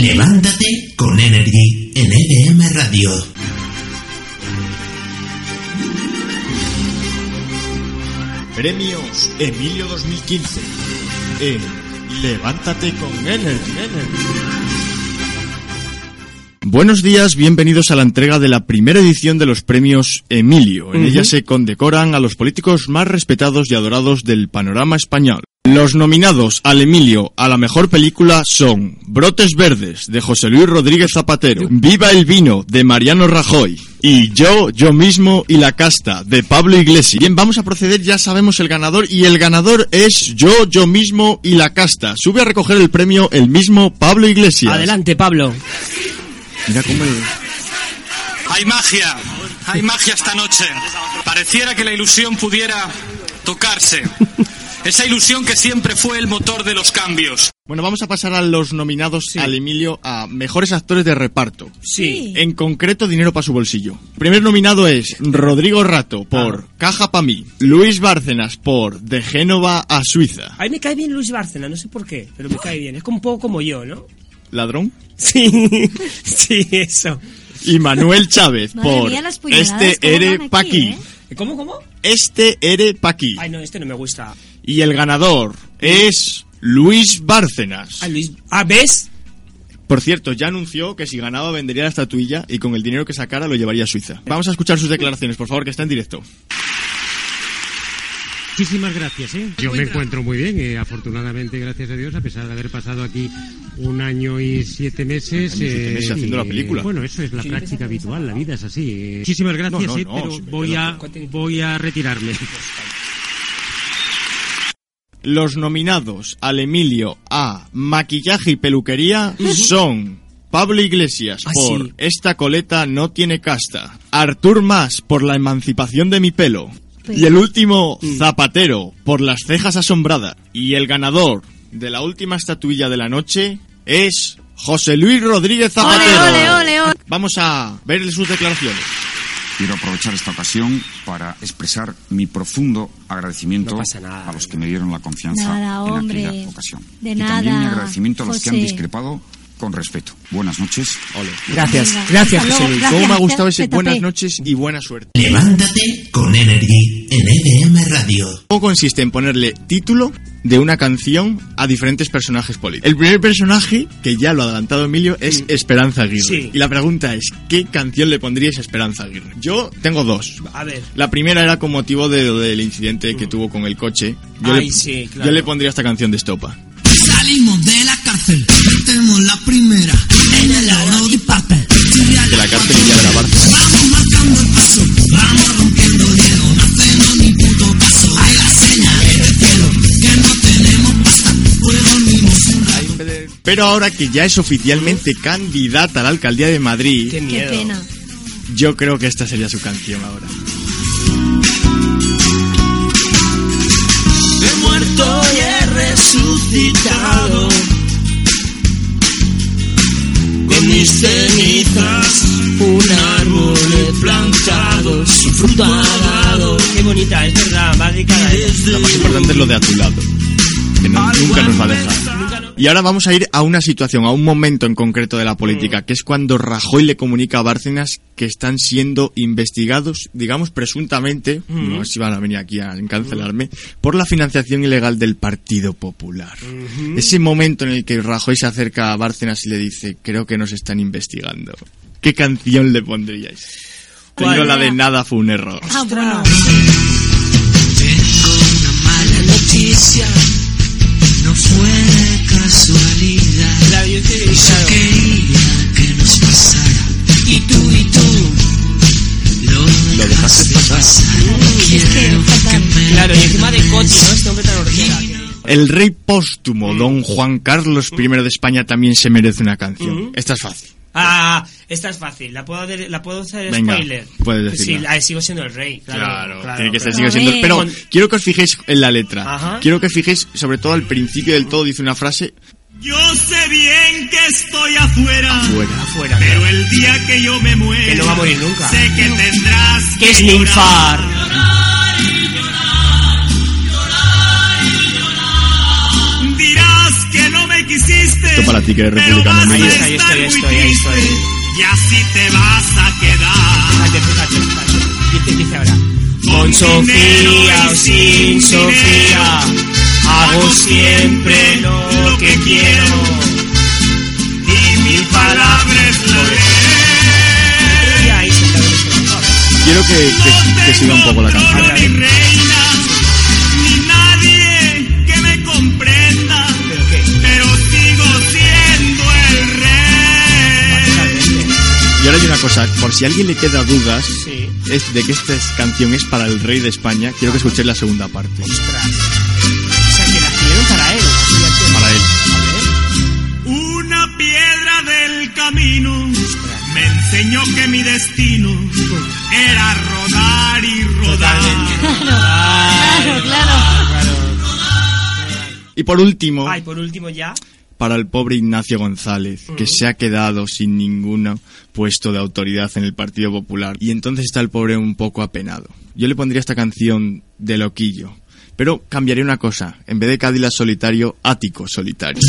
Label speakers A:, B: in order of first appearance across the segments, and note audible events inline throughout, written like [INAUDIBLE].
A: Levántate con Energy en EDM Radio.
B: Premios Emilio 2015 en Levántate con Energy. Buenos días, bienvenidos a la entrega de la primera edición de los premios Emilio. En ella se condecoran a los políticos más respetados y adorados del panorama español. Los nominados al Emilio a la mejor película son Brotes Verdes de José Luis Rodríguez Zapatero, Viva el Vino de Mariano Rajoy y Yo, Yo mismo y la casta de Pablo Iglesias. Bien, vamos a proceder, ya sabemos el ganador y el ganador es Yo, Yo mismo y la casta. Sube a recoger el premio el mismo Pablo Iglesias.
C: Adelante, Pablo.
B: Mira cómo...
D: Hay magia, hay magia esta noche. Pareciera que la ilusión pudiera tocarse. Esa ilusión que siempre fue el motor de los cambios.
B: Bueno, vamos a pasar a los nominados al Emilio a mejores actores de reparto.
C: Sí.
B: En concreto, dinero para su bolsillo. Primer nominado es Rodrigo Rato por Caja pa' mí. Luis Bárcenas por De Génova a Suiza.
C: A mí me cae bien Luis Bárcena, no sé por qué, pero me cae bien. Es como un poco como yo, ¿no?
B: Ladrón.
C: Sí, [LAUGHS] sí, eso.
B: Y Manuel Chávez por
E: mía,
B: Este Ere
E: van
B: pa'
E: aquí,
B: aquí.
E: ¿eh?
C: ¿Cómo, cómo?
B: Este Ere pa' aquí.
C: Ay, no, este no me gusta.
B: Y el ganador es Luis Bárcenas.
C: Ay, Luis. Ah, ¿ves?
B: Por cierto, ya anunció que si ganaba vendería la estatuilla y con el dinero que sacara lo llevaría a Suiza. Vamos a escuchar sus declaraciones, por favor, que está en directo.
F: Muchísimas gracias. ¿eh? Yo me encuentro muy bien, eh, afortunadamente, gracias a Dios, a pesar de haber pasado aquí un año y siete meses.
B: Y siete
F: eh,
B: meses haciendo la película.
F: bueno, eso es la práctica habitual, la vida es así. eh. Muchísimas gracias,
B: No, no,
F: eh,
B: no,
F: pero voy a, voy a retirarme.
B: Los nominados al Emilio a Maquillaje y Peluquería son Pablo Iglesias
C: Ah,
B: por
C: sí.
B: Esta coleta no tiene casta, Artur Mas por La emancipación de mi pelo
E: Pero-
B: y el último Zapatero por Las cejas asombradas. Y el ganador de la última estatuilla de la noche es José Luis Rodríguez Zapatero.
E: Ole, ole, ole.
B: Vamos a ver sus declaraciones.
G: Quiero aprovechar esta ocasión para expresar mi profundo agradecimiento
C: No pasa nada.
G: a los que me dieron la confianza
E: Nada,
G: en
E: hombre.
G: aquella ocasión.
E: De
G: y
E: nada,
G: también mi agradecimiento a los que han discrepado con respeto. Buenas noches.
C: Gracias, gracias, José Luis.
E: gracias.
B: ¿Cómo me ha gustado ese buenas noches y buena suerte?
A: Levántate con Energy en EDM Radio.
B: ¿Cómo consiste en ponerle título de una canción a diferentes personajes políticos? El primer personaje, que ya lo ha adelantado Emilio, es Esperanza Aguirre.
C: Sí.
B: Y la pregunta es, ¿qué canción le pondríais a Esperanza Aguirre? Yo tengo dos.
C: A ver.
B: La primera era con motivo de, del incidente que tuvo con el coche. Yo,
C: Ay,
B: le,
C: sí, claro.
B: yo le pondría esta canción de Estopa.
A: Salimos de la cárcel, metemos la primera en el aro de papel.
B: De la cárcel y ya de la.
A: Vamos marcando el paso, vamos
B: Pero ahora que ya es oficialmente candidata a la alcaldía de Madrid,
C: Qué
E: pena.
B: yo creo que esta sería su canción ahora.
H: He muerto y he resucitado. Con mis cenizas, un árbol he plantado, su fruto ha dado.
C: Qué bonita, es verdad, va dedicada a ella.
B: Lo más importante es lo de a tu lado. Que no- nunca nos va a dejar. Y ahora vamos a ir a una situación, a un momento en concreto de la política, que es cuando Rajoy le comunica a Bárcenas que están siendo investigados, digamos presuntamente, no sé si van a venir aquí a encancelarme, por la financiación ilegal del Partido Popular. Ese momento en el que Rajoy se acerca a Bárcenas y le dice, creo que nos están investigando. ¿Qué canción le pondríais? Tengo la de nada fue un error.
E: Ah, bueno.
H: Tengo una mala noticia, no fue casualidad.
C: Claro, yo
H: quería que nos pasara, y tú y tú lo,
B: Lo dejaste pasar.
E: Es que fatal.
H: me
C: Claro, y encima de Coti, ¿no? Este hombre tan horrible.
B: El rey póstumo, don Juan Carlos I de España, también se merece una canción. Esta es fácil.
C: Ah, esta es fácil. ¿La puedo, la puedo hacer
B: Venga,
C: spoiler?
B: puedes
C: Sí,
B: decirla.
C: la- sigo siendo el rey. Claro, claro,
B: tiene que
C: claro.
B: sigue siendo. Pero quiero que os fijéis en la letra.
C: Ajá.
B: Quiero que fijéis, sobre todo al principio del todo, dice una frase
A: Yo sé bien que estoy afuera,
B: fuera.
C: Afuera.
A: pero el día que yo me muera,
C: Que no va a morir nunca.
A: sé que tendrás
C: Que es
A: llorar.
C: ninfar.
A: Dirás que no me quisiste.
B: Esto para ti que eres
A: pero
B: republicano.
C: Ahí estoy, ahí
A: muy
C: estoy, ahí estoy.
A: Y así te vas a quedar.
C: Fíjate, fíjate, fíjate. Dice, dice ahora. Con Sofía o sin Sofía, hago siempre lo que quiero.
A: Y mi palabra es la ley.
C: Y ahí se
B: Quiero que, que- que siga un poco la canción.
A: Ni reina, ni nadie que me comprenda.
C: ¿Pero qué?
A: Pero sigo siendo el rey.
C: Totalmente.
B: Y ahora hay una cosa, por si a alguien le queda dudas
C: Sí.
B: es de que esta es- canción es para el rey de España, quiero que escuchéis la segunda parte.
C: Ostras.
A: Camino me enseñó que mi destino era rodar y rodar.
E: Claro, claro.
B: Y por último,
C: Ay, por último ya.
B: para el pobre Ignacio González, que se ha quedado sin ningún puesto de autoridad en el Partido Popular. Y entonces está el pobre un poco apenado. Yo le pondría esta canción de loquillo. Pero cambiaría una cosa. En vez de Cadillac solitario, ático solitario.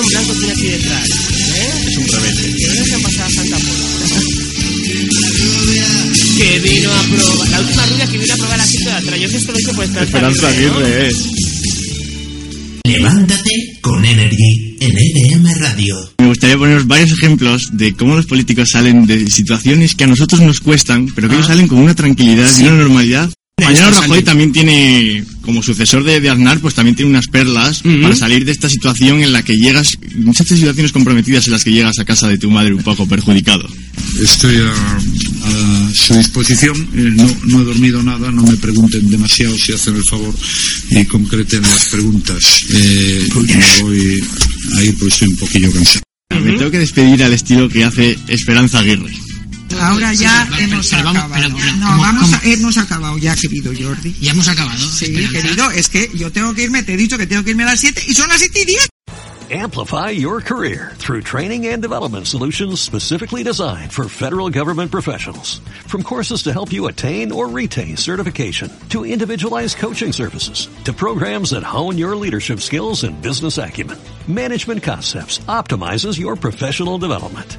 B: En
C: blanco tiene aquí detrás. ¿Eh?
B: Es un rebelde.
C: Que no se han pasado a Santa Pola. que vino a probar. La última rubia que vino a probar asiento de atrás. Yo que esto lo hice por
B: Esperanza
C: Aguirre, ¿no?
B: Aguirre es.
H: Levántate con Energy en EDM Radio.
B: Me gustaría poneros varios ejemplos de cómo los políticos salen de situaciones que a nosotros nos cuestan, pero que ellos salen con una tranquilidad y una normalidad. Mañana Rajoy también tiene, como sucesor de, de Aznar, pues también tiene unas perlas para salir de esta situación en la que llegas, muchas situaciones comprometidas en las que llegas a casa de tu madre un poco perjudicado.
I: Estoy a, a su disposición. Eh, no, no he dormido nada. No me pregunten demasiado si hacen el favor y concreten las preguntas. Eh, me voy a ir porque estoy un poquillo cansado.
B: Me tengo que despedir al estilo que hace Esperanza Aguirre.
J: Ahora ya hemos
E: pero vamos,
J: acabado.
E: pero,
J: no,
E: ¿cómo-
J: vamos
E: cómo?
J: A, hemos acabado ya, querido Jordi.
E: Ya hemos acabado.
J: Sí,
E: Esperanza.
J: querido, es que yo tengo que irme, te he dicho que tengo que irme a las 7 y son las 7 y 10.
K: Amplify your career through training and development solutions specifically designed for federal government professionals. From courses to help you attain or retain certification, to individualized coaching services, to programs that hone your leadership skills and business acumen, Management Concepts optimizes your professional development.